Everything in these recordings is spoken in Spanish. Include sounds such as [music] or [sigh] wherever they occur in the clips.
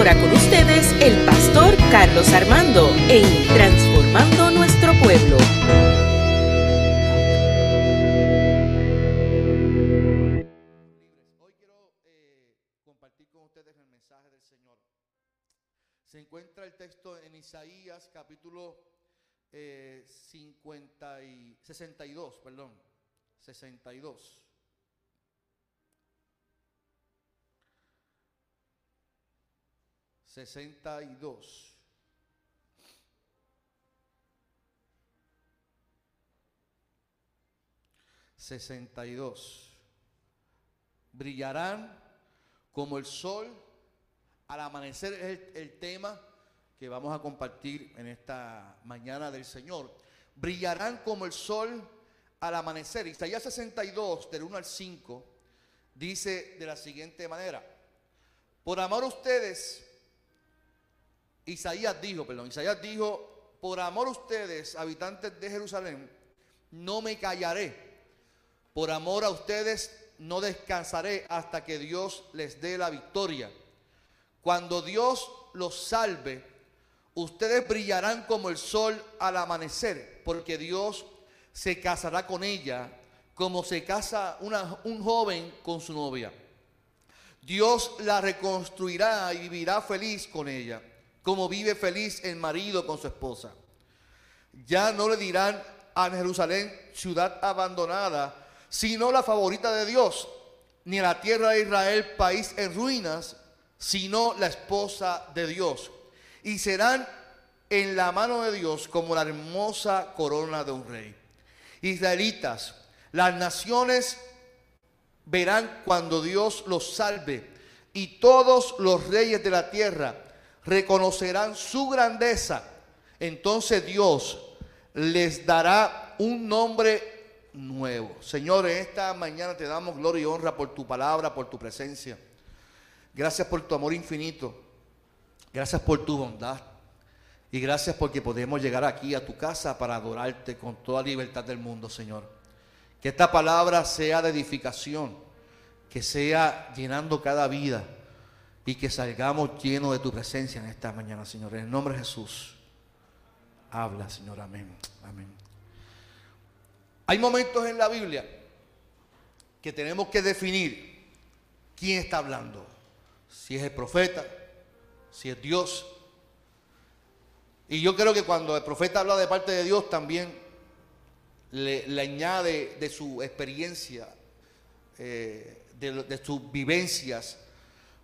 ahora con ustedes el pastor Carlos Armando en Transformando Nuestro Pueblo. Hoy quiero eh, compartir con ustedes el mensaje del Señor. Se encuentra el texto en Isaías capítulo eh, 50 y 62, perdón, 62. Sesenta y dos. Sesenta y dos brillarán como el sol al amanecer es el, el tema que vamos a compartir en esta mañana del Señor. Brillarán como el sol al amanecer. Isaías 62, del 1 al 5, dice de la siguiente manera. Por amor a ustedes, Isaías dijo, perdón, Isaías dijo, por amor a ustedes, habitantes de Jerusalén, no me callaré. Por amor a ustedes, no descansaré hasta que Dios les dé la victoria. Cuando Dios los salve, ustedes brillarán como el sol al amanecer, porque Dios se casará con ella como se casa un joven con su novia. Dios la reconstruirá y vivirá feliz con ella, como vive feliz el marido con su esposa. Ya no le dirán a Jerusalén ciudad abandonada, sino la favorita de Dios, ni a la tierra de Israel país en ruinas, sino la esposa de Dios. Y serán en la mano de Dios como la hermosa corona de un rey. Israelitas, las naciones verán cuando Dios los salve y todos los reyes de la tierra reconocerán su grandeza. Entonces Dios les dará un nombre nuevo. Señor, en esta mañana te damos gloria y honra por tu palabra, por tu presencia. Gracias por tu amor infinito. Gracias por tu bondad. Y gracias porque podemos llegar aquí a tu casa para adorarte con toda libertad del mundo, Señor. Que esta palabra sea de edificación, que sea llenando cada vida y que salgamos llenos de tu presencia en esta mañana, Señor. En el nombre de Jesús. Habla, Señor. Amén. Amén. Hay momentos en la Biblia que tenemos que definir quién está hablando. Si es el profeta, si es Dios. Y yo creo que cuando el profeta habla de parte de Dios también le, añade de su experiencia, eh, de sus vivencias.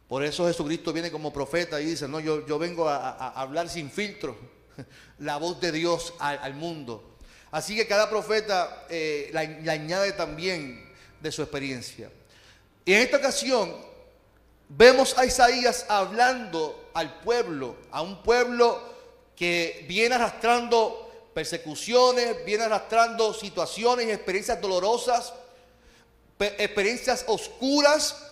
Por eso Jesucristo viene como profeta y dice, no, yo, yo vengo a, hablar sin filtro [laughs] la voz de Dios al, mundo. Así que cada profeta eh, la, le añade también de su experiencia. Y en esta ocasión vemos a Isaías hablando al pueblo, a un pueblo que viene arrastrando persecuciones, viene arrastrando situaciones experiencias dolorosas, pe- experiencias oscuras.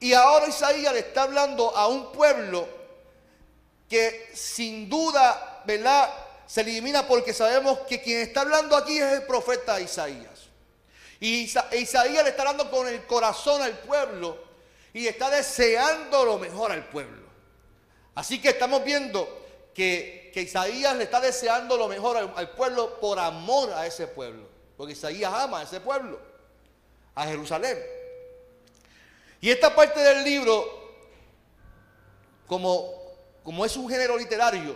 Y ahora Isaías le está hablando a un pueblo que sin duda, ¿verdad? Se elimina porque sabemos que quien está hablando aquí es el profeta Isaías. Y Isa- Isaías le está hablando con el corazón al pueblo y está deseando lo mejor al pueblo. Así que estamos viendo que, que Isaías le está deseando lo mejor al, al pueblo por amor a ese pueblo. Porque Isaías ama a ese pueblo, a Jerusalén. Y esta parte del libro, como, como es un género literario,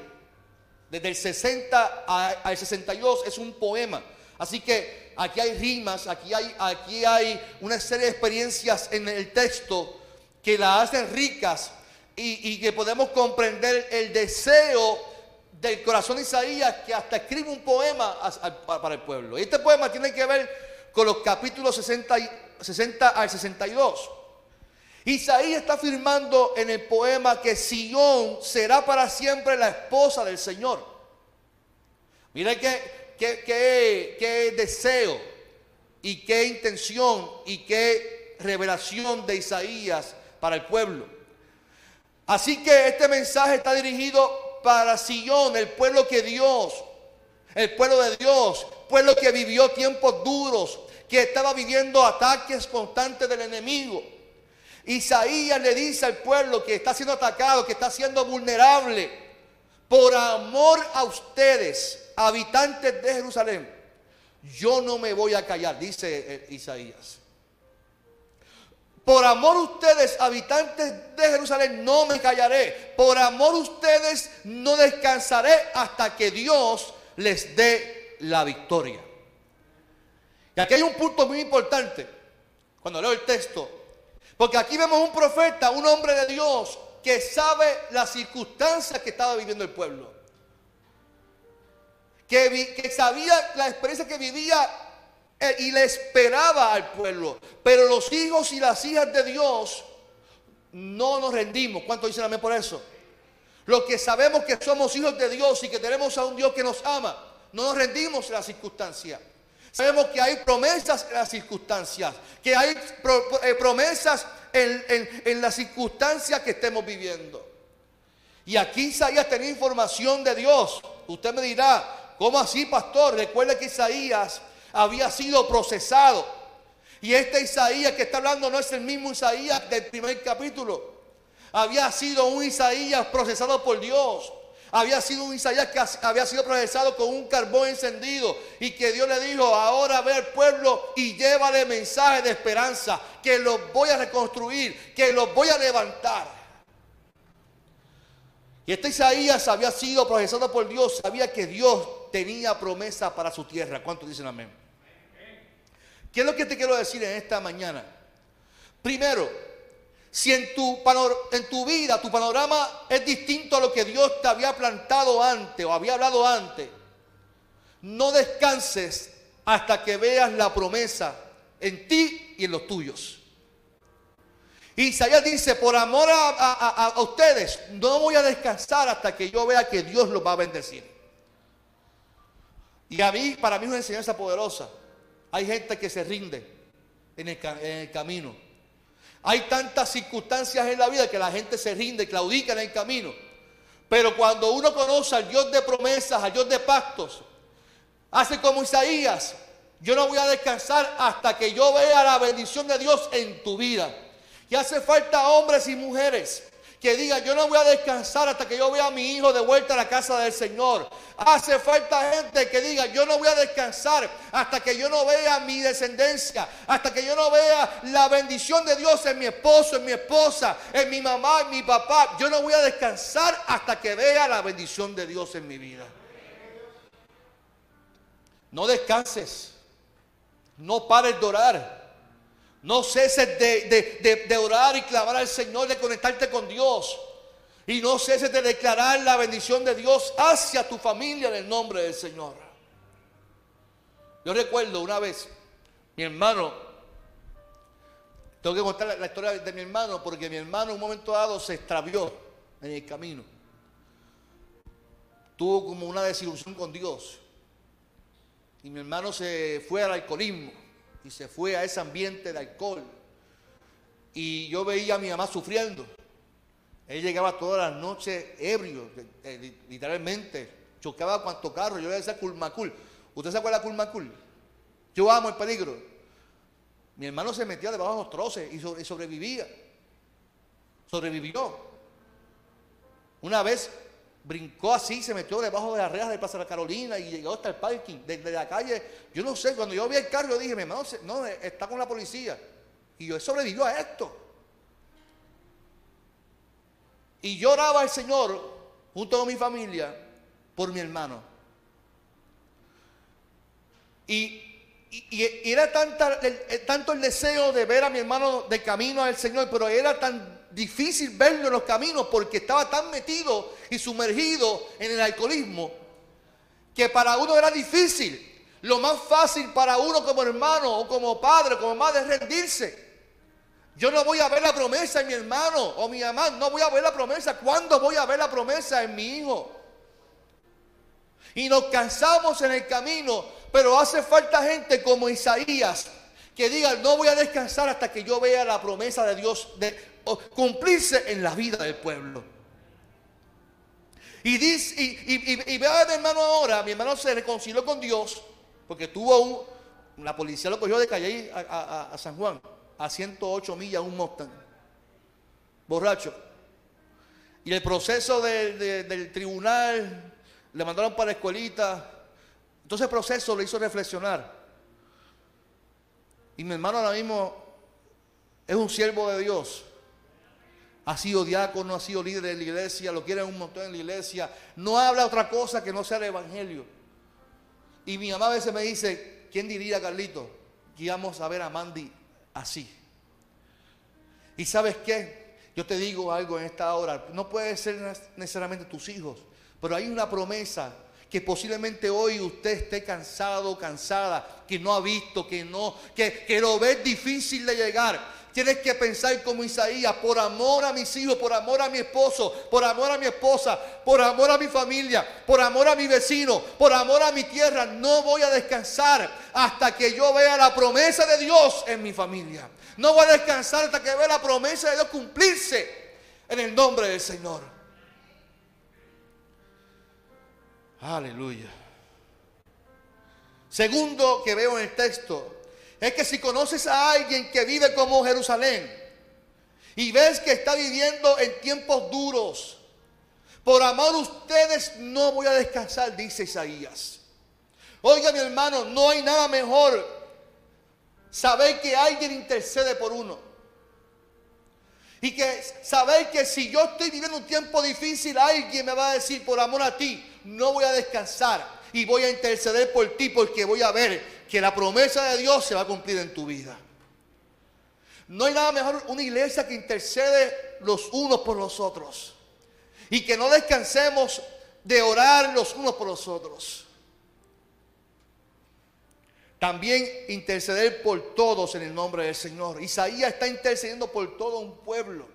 desde el 60 a- al 62 es un poema. Así que aquí hay rimas, aquí hay, aquí hay una serie de experiencias en el texto que la hacen ricas y, que podemos comprender el deseo del corazón de Isaías que hasta escribe un poema para el pueblo. Y este poema tiene que ver con los capítulos 60, y- 60 al 62. Isaías está afirmando en el poema que Sión será para siempre la esposa del Señor. Mira qué, qué, qué- qué deseo y qué intención y qué revelación de Isaías para el pueblo. Así que este mensaje está dirigido para Sion, el pueblo que Dios, el pueblo de Dios, pueblo que vivió tiempos duros, que estaba viviendo ataques constantes del enemigo. Isaías le dice al pueblo que está siendo atacado, que está siendo vulnerable, por amor a ustedes, habitantes de Jerusalén, yo no me voy a callar, dice eh, Isaías. Por amor a ustedes, habitantes de Jerusalén, no me callaré. Por amor a ustedes, no descansaré hasta que Dios les dé la victoria. Y aquí hay un punto muy importante cuando leo el texto. Porque aquí vemos un profeta, un hombre de Dios, que sabe las circunstancias que estaba viviendo el pueblo. Que, que sabía la experiencia que vivía eh, y le esperaba al pueblo. Pero los hijos y las hijas de Dios no nos rendimos. ¿Cuánto dicen amén por eso? Los que sabemos que somos hijos de Dios y que tenemos a un Dios que nos ama, no nos rendimos en las circunstancias. Sabemos que hay promesas en las circunstancias, que hay eh, promesas en, en las circunstancias que estemos viviendo. Y aquí Isaías tenía información de Dios. Usted me dirá, ¿cómo así, pastor? Recuerde que Isaías había sido procesado. Y este Isaías que está hablando no es el mismo Isaías del primer capítulo. Había sido un Isaías procesado por Dios. Había sido un Isaías que había sido procesado con un carbón encendido y que Dios le dijo, ahora ve al pueblo y llévale mensaje de esperanza, que los voy a reconstruir, que los voy a levantar. Y este Isaías había sido procesado por Dios, sabía que Dios tenía promesa para su tierra. ¿Cuántos dicen amén? ¿Qué es lo que te quiero decir en esta mañana? Primero, si en tu, en tu vida tu panorama es distinto a lo que Dios te había plantado antes o había hablado antes, no descanses hasta que veas la promesa en ti y en los tuyos. Isaías dice, por amor a, ustedes, no voy a descansar hasta que yo vea que Dios los va a bendecir. Y a mí, para mí es una enseñanza poderosa. Hay gente que se rinde en el, en el camino. Hay tantas circunstancias en la vida que la gente se rinde, claudica en el camino. Pero cuando uno conoce al Dios de promesas, al Dios de pactos, hace como Isaías, yo no voy a descansar hasta que yo vea la bendición de Dios en tu vida. Y hace falta hombres y mujeres que digan, yo no voy a descansar hasta que yo vea a mi hijo de vuelta a la casa del Señor. Hace falta gente que diga, yo no voy a descansar hasta que yo no vea mi descendencia, hasta que yo no vea la bendición de Dios en mi esposo, en mi esposa, en mi mamá, en mi papá. Yo no voy a descansar hasta que vea la bendición de Dios en mi vida. No descanses, no pares de orar. No ceses de, orar y clamar al Señor, de conectarte con Dios. Y no ceses de declarar la bendición de Dios hacia tu familia en el nombre del Señor. Yo recuerdo una vez, mi hermano, tengo que contar la, la historia de mi hermano porque mi hermano en un momento dado se extravió en el camino. Tuvo como una desilusión con Dios. Y mi hermano se fue al alcoholismo y se fue a ese ambiente de alcohol. Y yo veía a mi mamá sufriendo. Él llegaba todas las noches ebrio, literalmente. Chocaba cuanto carro. Yo le decía Culmacul. ¿Usted se acuerda de Culmacul? Yo amo el peligro. Mi hermano se metía debajo de los troces y sobrevivía. Sobrevivió. Una vez brincó así, se metió debajo de las rejas de Plaza de Carolina y llegó hasta el parking, desde la calle. Yo no sé, cuando yo vi el carro, yo dije, mi hermano, no, está con la policía. Y yo sobrevivió a esto. Y lloraba al Señor junto con mi familia por mi hermano. Y, era tanta, tanto el deseo de ver a mi hermano de camino al Señor, pero era tan difícil verlo en los caminos porque estaba tan metido y sumergido en el alcoholismo que para uno era difícil. Lo más fácil para uno como hermano o como padre como madre es rendirse. Yo no voy a ver la promesa en mi hermano o mi mamá, no voy a ver la promesa. ¿Cuándo voy a ver la promesa en mi hijo? Y nos cansamos en el camino, pero hace falta gente como Isaías que diga, no voy a descansar hasta que yo vea la promesa de Dios de, cumplirse en la vida del pueblo. Y, dice, y, vea a mi hermano ahora, mi hermano se reconcilió con Dios, porque tuvo un, la policía lo cogió de calle a, San Juan, a 108 millas, un Mustang. borracho. Y el proceso del tribunal, le mandaron para la escuelita. Entonces el proceso le hizo reflexionar. Y mi hermano ahora mismo es un siervo de Dios. Ha sido diácono, ha sido líder de la iglesia, lo quieren un montón en la iglesia. No habla otra cosa que no sea el evangelio. Y mi mamá a veces me dice, ¿quién diría, Carlito, que íbamos a ver a Mandy así? Y sabes qué? Yo te digo algo en esta hora. No puede ser necesariamente tus hijos, pero hay una promesa que posiblemente hoy usted esté cansado, cansada, que no ha visto, que no, que, que lo ve difícil de llegar. Tienes que pensar como Isaías, por amor a mis hijos, por amor a mi esposo, por amor a mi esposa, por amor a mi familia, por amor a mi vecino, por amor a mi tierra, no voy a descansar hasta que yo vea la promesa de Dios en mi familia. No voy a descansar hasta que vea la promesa de Dios cumplirse en el nombre del Señor. Aleluya. Segundo que veo en el texto, es que si conoces a alguien que vive como Jerusalén y ves que está viviendo en tiempos duros, por amor a ustedes no voy a descansar, dice Isaías. Oiga mi hermano, no hay nada mejor saber que alguien intercede por uno. Y que saber que si yo estoy viviendo un tiempo difícil, alguien me va a decir, por amor a ti, no voy a descansar y voy a interceder por ti porque voy a ver que la promesa de Dios se va a cumplir en tu vida. No hay nada mejor una iglesia que intercede los unos por los otros. Y que no descansemos de orar los unos por los otros. También interceder por todos en el nombre del Señor. Isaías está intercediendo por todo un pueblo.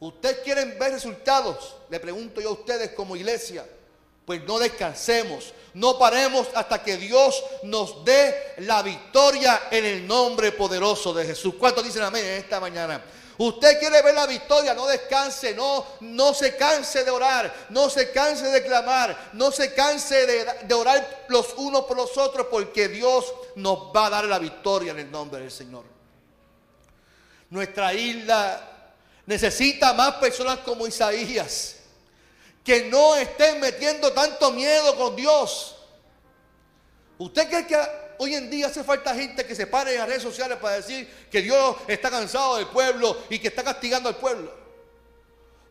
¿Ustedes quieren ver resultados? Le pregunto yo a ustedes como iglesia. Pues no descansemos, no paremos hasta que Dios nos dé la victoria en el nombre poderoso de Jesús. ¿Cuántos dicen amén en esta mañana? Usted quiere ver la victoria, no descanse, no, no se canse de orar, no se canse de clamar, no se canse de, de orar los unos por los otros, porque Dios nos va a dar la victoria en el nombre del Señor. Nuestra isla necesita más personas como Isaías que no estén metiendo tanto miedo con Dios. ¿Usted cree que hoy en día hace falta gente que se pare en las redes sociales para decir que Dios está cansado del pueblo y que está castigando al pueblo?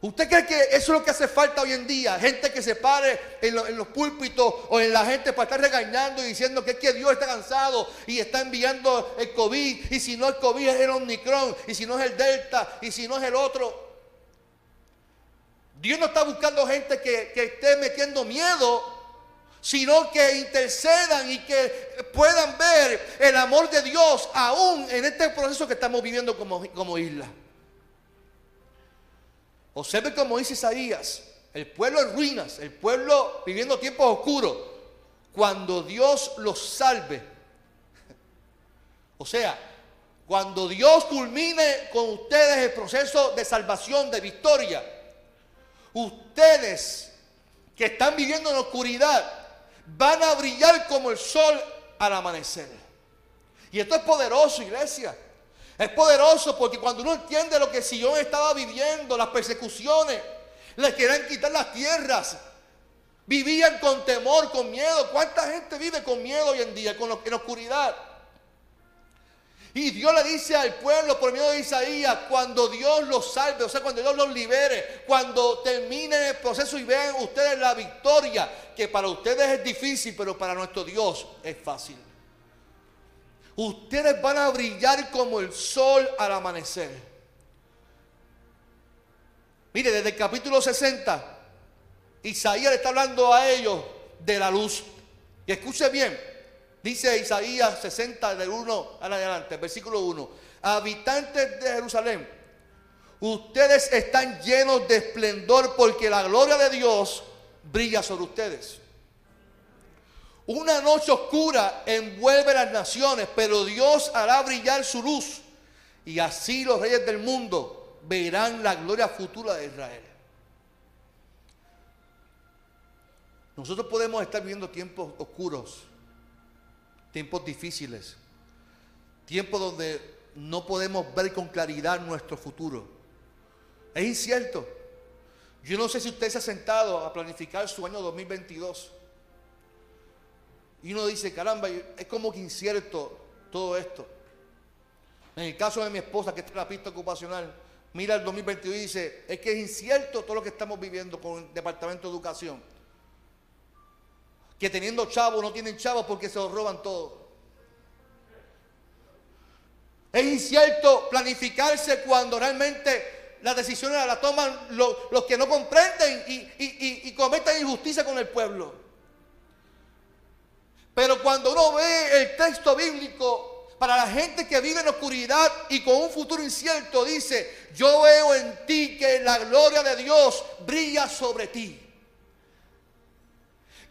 ¿Usted cree que eso es lo que hace falta hoy en día? Gente que se pare en, los púlpitos o en la gente para estar regañando y diciendo que es que Dios está cansado y está enviando el COVID. Y si no el COVID es el Omicron, y si no es el Delta, y si no es el otro. Dios no está buscando gente que, esté metiendo miedo, sino que intercedan y que puedan ver el amor de Dios aún en este proceso que estamos viviendo como, como isla. Observe como dice Isaías, el pueblo en ruinas, el pueblo viviendo tiempos oscuros, cuando Dios los salve. O sea, cuando Dios culmine con ustedes el proceso de salvación, de victoria, ustedes que están viviendo en oscuridad van a brillar como el sol al amanecer. Y esto es poderoso, iglesia. Es poderoso porque cuando uno entiende lo que Sion estaba viviendo, las persecuciones, les querían quitar las tierras, vivían con temor, con miedo. ¿Cuánta gente vive con miedo hoy en día, con lo, en oscuridad? Y Dios le dice al pueblo por medio de Isaías, cuando Dios los salve, o sea, cuando Dios los libere, cuando termine el proceso y vean ustedes la victoria, que para ustedes es difícil, pero para nuestro Dios es fácil. Ustedes van a brillar como el sol al amanecer. Mire, desde el capítulo 60, Isaías le está hablando a ellos de la luz. Y escuche bien, Dice Isaías 60 del 1 al adelante, versículo 1. Habitantes de Jerusalén, ustedes están llenos de esplendor porque la gloria de Dios brilla sobre ustedes. Una noche oscura envuelve las naciones, pero Dios hará brillar su luz y así los reyes del mundo verán la gloria futura de Israel. Nosotros podemos estar viviendo tiempos oscuros tiempos difíciles, tiempos donde no podemos ver con claridad nuestro futuro. Es incierto. Yo no sé si usted se ha sentado a planificar su año 2022. Y uno dice, caramba, es como que incierto todo esto. En el caso de mi esposa, que es la pista ocupacional, mira el 2022 y dice, es que es incierto todo lo que estamos viviendo con el Departamento de Educación. Que teniendo chavos no tienen chavos porque se los roban todo. Es incierto planificarse cuando realmente las decisiones las toman los, que no comprenden y, y cometen injusticia con el pueblo. Pero cuando uno ve el texto bíblico, para la gente que vive en oscuridad y con un futuro incierto, dice, yo veo en ti que la gloria de Dios brilla sobre ti.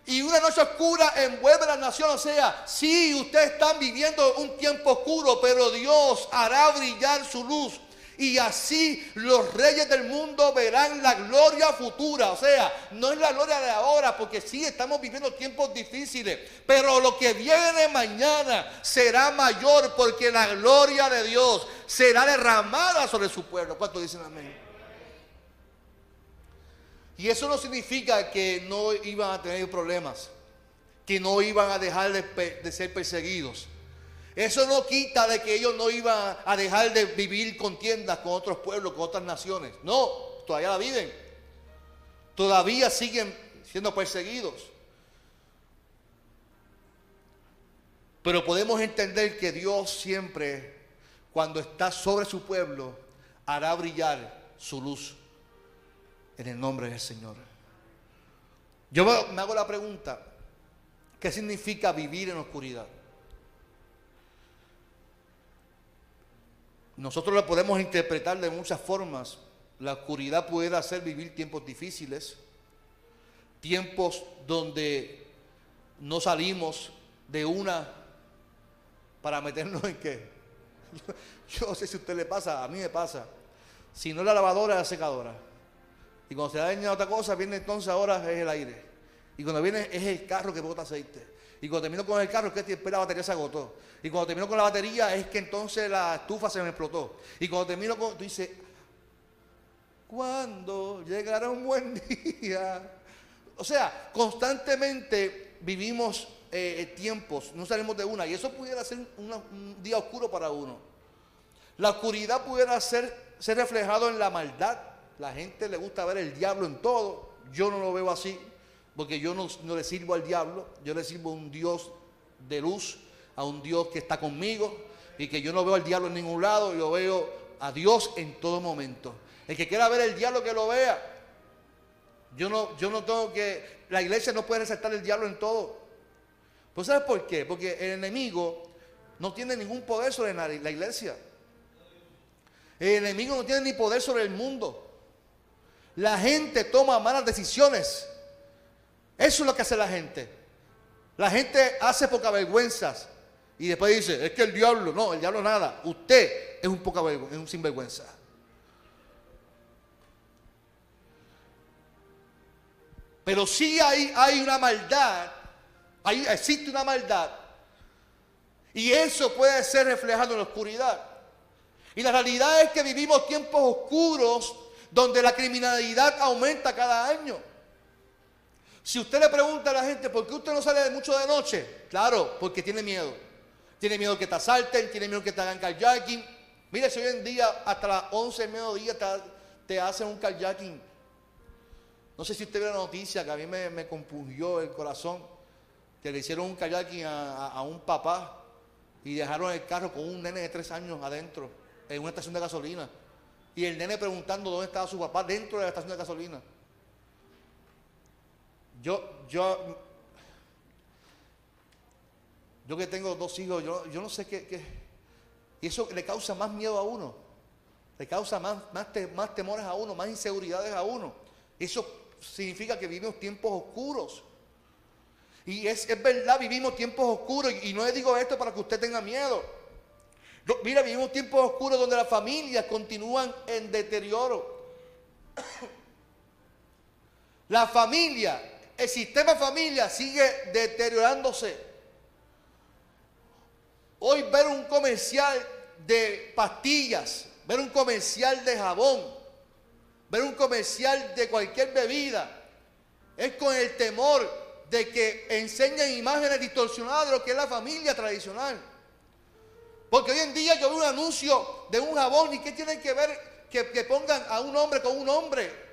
Y una noche oscura envuelve la nación. O sea, sí, ustedes están viviendo un tiempo oscuro, pero Dios hará brillar su luz y así los reyes del mundo verán la gloria futura. O sea, no es la gloria de ahora, porque sí estamos viviendo tiempos difíciles, pero lo que viene mañana será mayor porque la gloria de Dios será derramada sobre su pueblo. ¿Cuántos dicen amén? Y eso no significa que no iban a tener problemas, que no iban a dejar de, ser perseguidos. Eso no quita de que ellos no iban a dejar de vivir contiendas con otros pueblos, con otras naciones. No, todavía la viven. Todavía siguen siendo perseguidos. Pero podemos entender que Dios siempre, cuando está sobre su pueblo, hará brillar su luz en el nombre del Señor. Yo me hago la pregunta, ¿qué significa vivir en oscuridad? Nosotros la podemos interpretar de muchas formas. La oscuridad puede hacer vivir tiempos difíciles, tiempos donde no salimos de una para meternos en qué. [laughs] Yo, no sé si a usted le pasa, a mí me pasa. Si no la lavadora, la secadora. Y cuando se daña otra cosa, viene entonces ahora es el aire. Y cuando viene es el carro que bota aceite. Y cuando termino con el carro es que después la batería se agotó. Y cuando termino con la batería es que entonces la estufa se me explotó. Y cuando termino con, tú dices, ¿cuándo llegará un buen [laughs] día? O sea, constantemente vivimos eh, tiempos, no salimos de una. Y eso pudiera ser un día oscuro para uno. La oscuridad pudiera ser reflejado en la maldad. La gente le gusta ver el diablo en todo. Yo no lo veo así porque yo no, le sirvo al diablo, yo le sirvo a un Dios de luz, a un Dios que está conmigo y que yo no veo al diablo en ningún lado, yo veo a Dios en todo momento. El que quiera ver el diablo que lo vea. Yo no, yo no tengo que, la iglesia no puede resaltar el diablo en todo. ¿Pues sabes por qué? Porque el enemigo no tiene ningún poder sobre la iglesia. El enemigo no tiene ni poder sobre el mundo. La gente toma malas decisiones eso es lo que hace la gente. La gente hace poca vergüenzas y después dice, es que el diablo, no, el diablo nada. Usted es un poca vergüenza, es un sinvergüenza. Pero sí hay, hay una maldad, hay, existe una maldad. Y eso puede ser reflejado en la oscuridad. Y la realidad es que vivimos tiempos oscuros donde la criminalidad aumenta cada año. Si usted le pregunta a la gente, ¿por qué usted no sale mucho de noche? Claro, porque tiene miedo. Tiene miedo que te asalten, tiene miedo que te hagan kayaking. Mire, si hoy en día hasta las 11 del mediodía te, hacen un kayaking. No sé si usted vio la noticia que a mí me, compungió el corazón, que le hicieron un kayaking a, un papá y dejaron el carro con un nene de tres años adentro, en una estación de gasolina. Y el nene preguntando dónde estaba su papá dentro de la estación de gasolina. Yo, yo, yo que tengo dos hijos, yo, yo no sé qué, Y eso le causa más miedo a uno. Le causa más, más, más temores a uno, más inseguridades a uno. Eso significa que vivimos tiempos oscuros. Y es, es verdad, vivimos tiempos oscuros. Y, no le digo esto para que usted tenga miedo. Mira, vivimos tiempos oscuros donde las familias continúan en deterioro. [coughs] La familia el sistema familia sigue deteriorándose. Hoy ver un comercial de pastillas, ver un comercial de jabón, ver un comercial de cualquier bebida, es con el temor de que enseñan imágenes distorsionadas de lo que es la familia tradicional. Porque hoy en día yo veo un anuncio de un jabón y ¿qué tienen que ver que, pongan a un hombre con un hombre?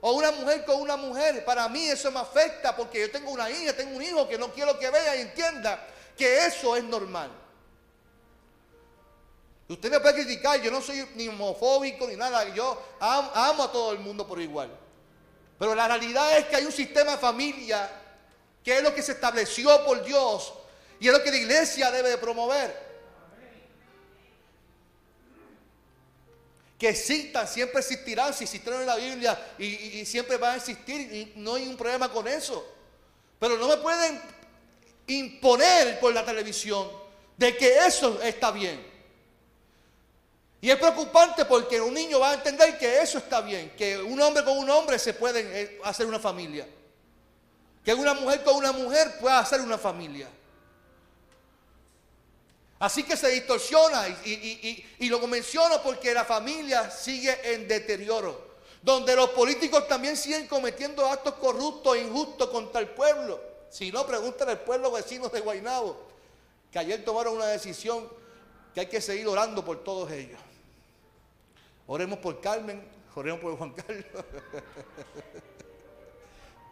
O una mujer con una mujer. Para mí eso me afecta porque yo tengo una hija, tengo un hijo que no quiero que vea y entienda que eso es normal. Usted me puede criticar, yo no soy ni homofóbico ni nada, yo amo, a todo el mundo por igual. Pero la realidad es que hay un sistema de familia que es lo que se estableció por Dios y es lo que la iglesia debe de promover. Que existan, siempre existirán, si existieron en la Biblia y, siempre van a existir y no hay un problema con eso. Pero no me pueden imponer por la televisión de que eso está bien. Y es preocupante porque un niño va a entender que eso está bien, que un hombre con un hombre se puede eh, hacer una familia. Que una mujer con una mujer pueda hacer una familia. Así que se distorsiona y, lo menciono porque la familia sigue en deterioro. Donde los políticos también siguen cometiendo actos corruptos e injustos contra el pueblo. Si no, pregúntale al pueblo vecino de Guaynabo, que ayer tomaron una decisión que hay que seguir orando por todos ellos. Oremos por Carmen, oremos por Juan Carlos, [laughs]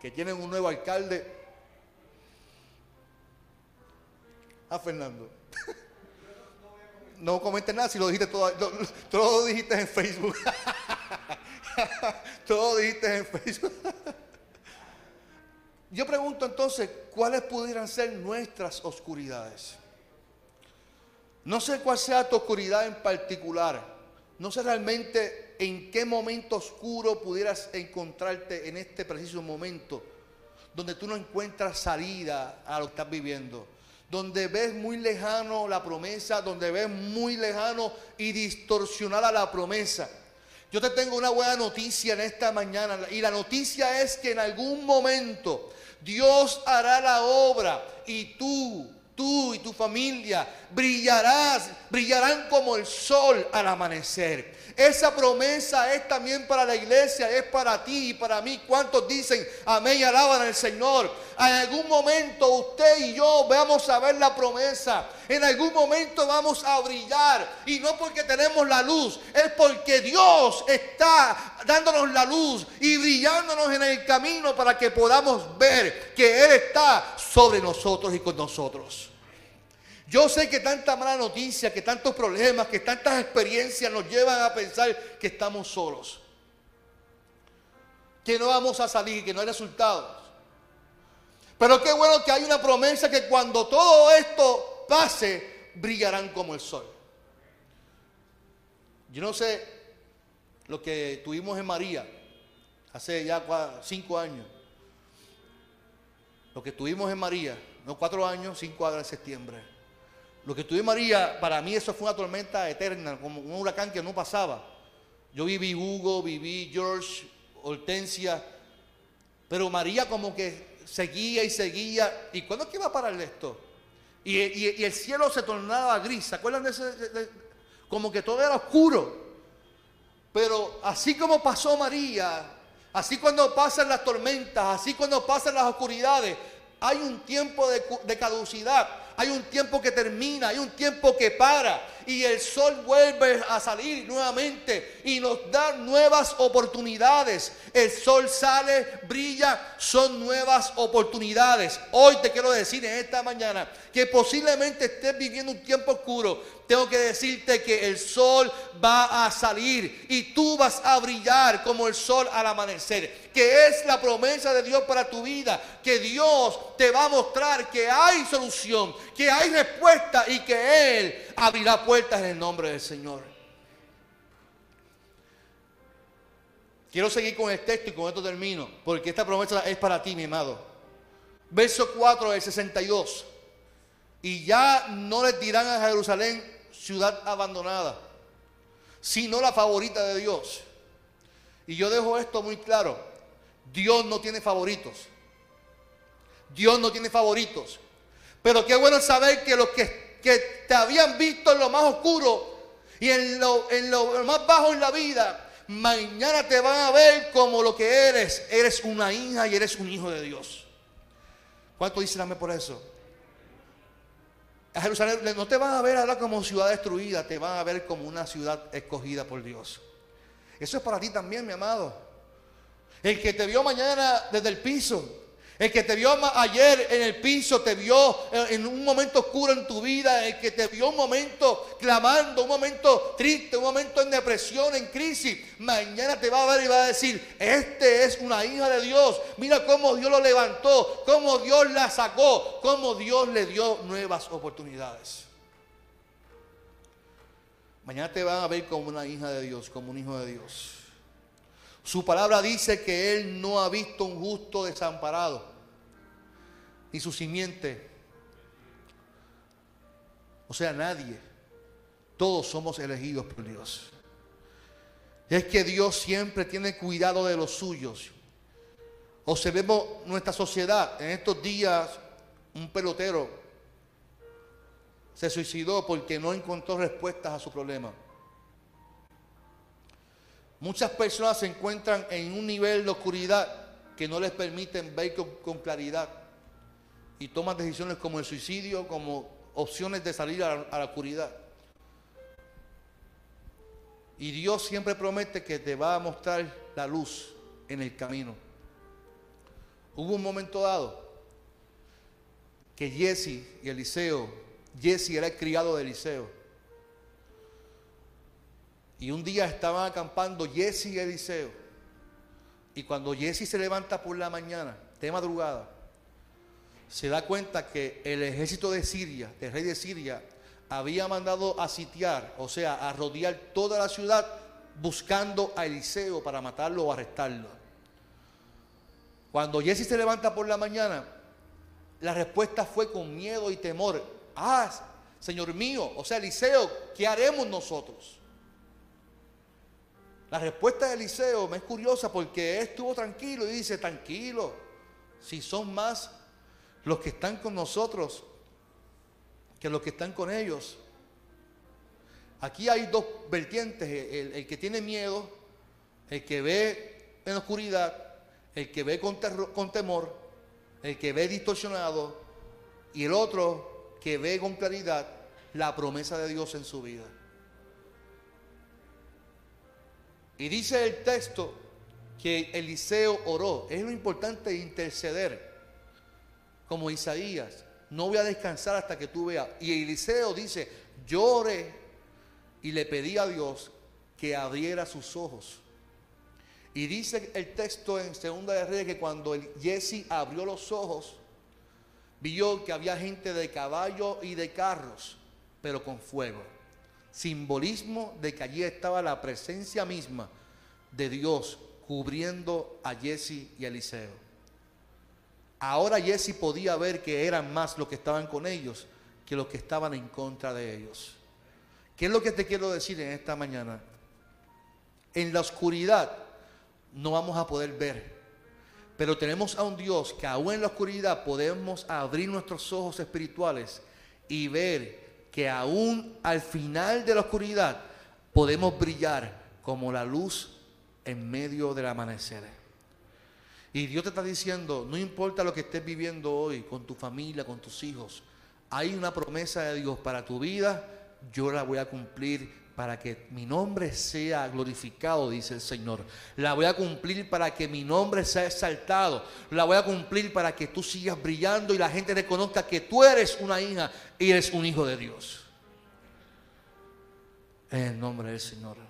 que tienen un nuevo alcalde. Ah, Fernando. [laughs] No comentes nada si lo dijiste todo, todo lo dijiste en Facebook. [laughs] todo lo dijiste en Facebook. [laughs] Yo pregunto entonces, ¿cuáles pudieran ser nuestras oscuridades? No sé cuál sea tu oscuridad en particular. No sé realmente en qué momento oscuro pudieras encontrarte en este preciso momento, donde tú no encuentras salida a lo que estás viviendo, donde ves muy lejano la promesa, donde ves muy lejano y distorsionada la promesa. Yo te tengo una buena noticia en esta mañana y la noticia es que en algún momento Dios hará la obra y tú tú y tu familia brillarás, brillarán como el sol al amanecer. Esa promesa es también para la iglesia, es para ti y para mí. ¿Cuántos dicen amén y alaban al Señor? En algún momento usted y yo vamos a ver la promesa. En algún momento vamos a brillar. Y no porque tenemos la luz, es porque Dios está dándonos la luz y brillándonos en el camino para que podamos ver que Él está sobre nosotros y con nosotros. Yo sé que tanta mala noticia, que tantos problemas, que tantas experiencias nos llevan a pensar que estamos solos. Que no vamos a salir, que no hay resultados. Pero qué bueno que hay una promesa que cuando todo esto pase, brillarán como el sol. Yo no sé lo que tuvimos en María hace ya cinco años. Lo que tuvimos en María, no cuatro años, cinco años en septiembre. Lo que tuve María, para mí eso fue una tormenta eterna, como un huracán que no pasaba. Yo viví Hugo, viví George, Hortensia, pero María como que seguía y seguía. ¿Y cuándo es que iba a parar esto? Y, el cielo se tornaba gris. ¿Se acuerdan de ese? como que todo era oscuro. Pero así como pasó María, así cuando pasan las tormentas, así cuando pasan las oscuridades, hay un tiempo de caducidad hay un tiempo que termina, hay un tiempo que para y el sol vuelve a salir nuevamente y nos da nuevas oportunidades. El sol sale, brilla, son nuevas oportunidades. Hoy te quiero decir en esta mañana que posiblemente estés viviendo un tiempo oscuro. Tengo que decirte que el sol va a salir y tú vas a brillar como el sol al amanecer. Que es la promesa de Dios para tu vida. Que Dios te va a mostrar que hay solución, que hay respuesta y que Él abrirá puertas en el nombre del Señor. Quiero seguir con el texto y con esto termino, porque esta promesa es para ti, mi amado. Verso 4 del 62. Y ya no les dirán a Jerusalén ciudad abandonada, sino la favorita de Dios. Y yo dejo esto muy claro. Dios no tiene favoritos. Dios no tiene favoritos. Pero qué bueno saber que los que que te habían visto en lo más oscuro y en lo, en lo más bajo en la vida, mañana te van a ver como lo que eres. Eres una hija y eres un hijo de Dios. ¿Cuánto dicen amén por eso? A Jerusalén no te van a ver ahora como ciudad destruida, te van a ver como una ciudad escogida por Dios. Eso es para ti también, mi amado. El que te vio mañana desde el piso, el que te vio ayer en el piso, te vio en un momento oscuro en tu vida, el que te vio un momento clamando, un momento triste, un momento en depresión, en crisis, mañana te va a ver y va a decir, este es una hija de Dios, mira cómo Dios lo levantó, cómo Dios la sacó, cómo Dios le dio nuevas oportunidades. Mañana te van a ver como una hija de Dios, como un hijo de Dios. Su palabra dice que Él no ha visto un justo desamparado, ni su simiente. O sea, nadie. Todos somos elegidos por Dios. Es que Dios siempre tiene cuidado de los suyos. Observemos nuestra sociedad. En estos días, un pelotero se suicidó porque no encontró respuestas a su problema. Muchas personas se encuentran en un nivel de oscuridad que no les permiten ver con, claridad y toman decisiones como el suicidio, como opciones de salir a la, oscuridad. Y Dios siempre promete que te va a mostrar la luz en el camino. Hubo un momento dado que Jesse y Eliseo, Jesse era el criado de Eliseo, y un día estaban acampando Jesse y Eliseo. Y cuando Jesse se levanta por la mañana, de madrugada, se da cuenta que el ejército de Siria, el rey de Siria, había mandado a sitiar, o sea, a rodear toda la ciudad buscando a Eliseo para matarlo o arrestarlo. Cuando Jesse se levanta por la mañana, la respuesta fue con miedo y temor. Ah, Señor mío, o sea, Eliseo, ¿qué haremos nosotros? La respuesta de Eliseo me es curiosa porque estuvo tranquilo y dice, tranquilo, si son más los que están con nosotros que los que están con ellos. Aquí hay dos vertientes, el, que tiene miedo, el que ve en oscuridad, el que ve con, con temor, el que ve distorsionado y el otro que ve con claridad la promesa de Dios en su vida. Y dice el texto que Eliseo oró. Es lo importante interceder. Como Isaías, no voy a descansar hasta que tú veas. Y Eliseo dice, yo oré y le pedí a Dios que abriera sus ojos. Y dice el texto en Segunda de Reyes que cuando Jesse abrió los ojos, vio que había gente de caballo y de carros, pero con fuego simbolismo de que allí estaba la presencia misma de Dios cubriendo a Jesse y a Eliseo. Ahora Jesse podía ver que eran más los que estaban con ellos que los que estaban en contra de ellos. ¿Qué es lo que te quiero decir en esta mañana? En la oscuridad no vamos a poder ver, pero tenemos a un Dios que aún en la oscuridad podemos abrir nuestros ojos espirituales y ver que aún al final de la oscuridad podemos brillar como la luz en medio del amanecer. Y Dios te está diciendo, no importa lo que estés viviendo hoy con tu familia, con tus hijos, hay una promesa de Dios para tu vida, yo la voy a cumplir para que mi nombre sea glorificado, dice el Señor. La voy a cumplir para que mi nombre sea exaltado. La voy a cumplir para que tú sigas brillando y la gente reconozca que tú eres una hija y eres un hijo de Dios. En el nombre del Señor.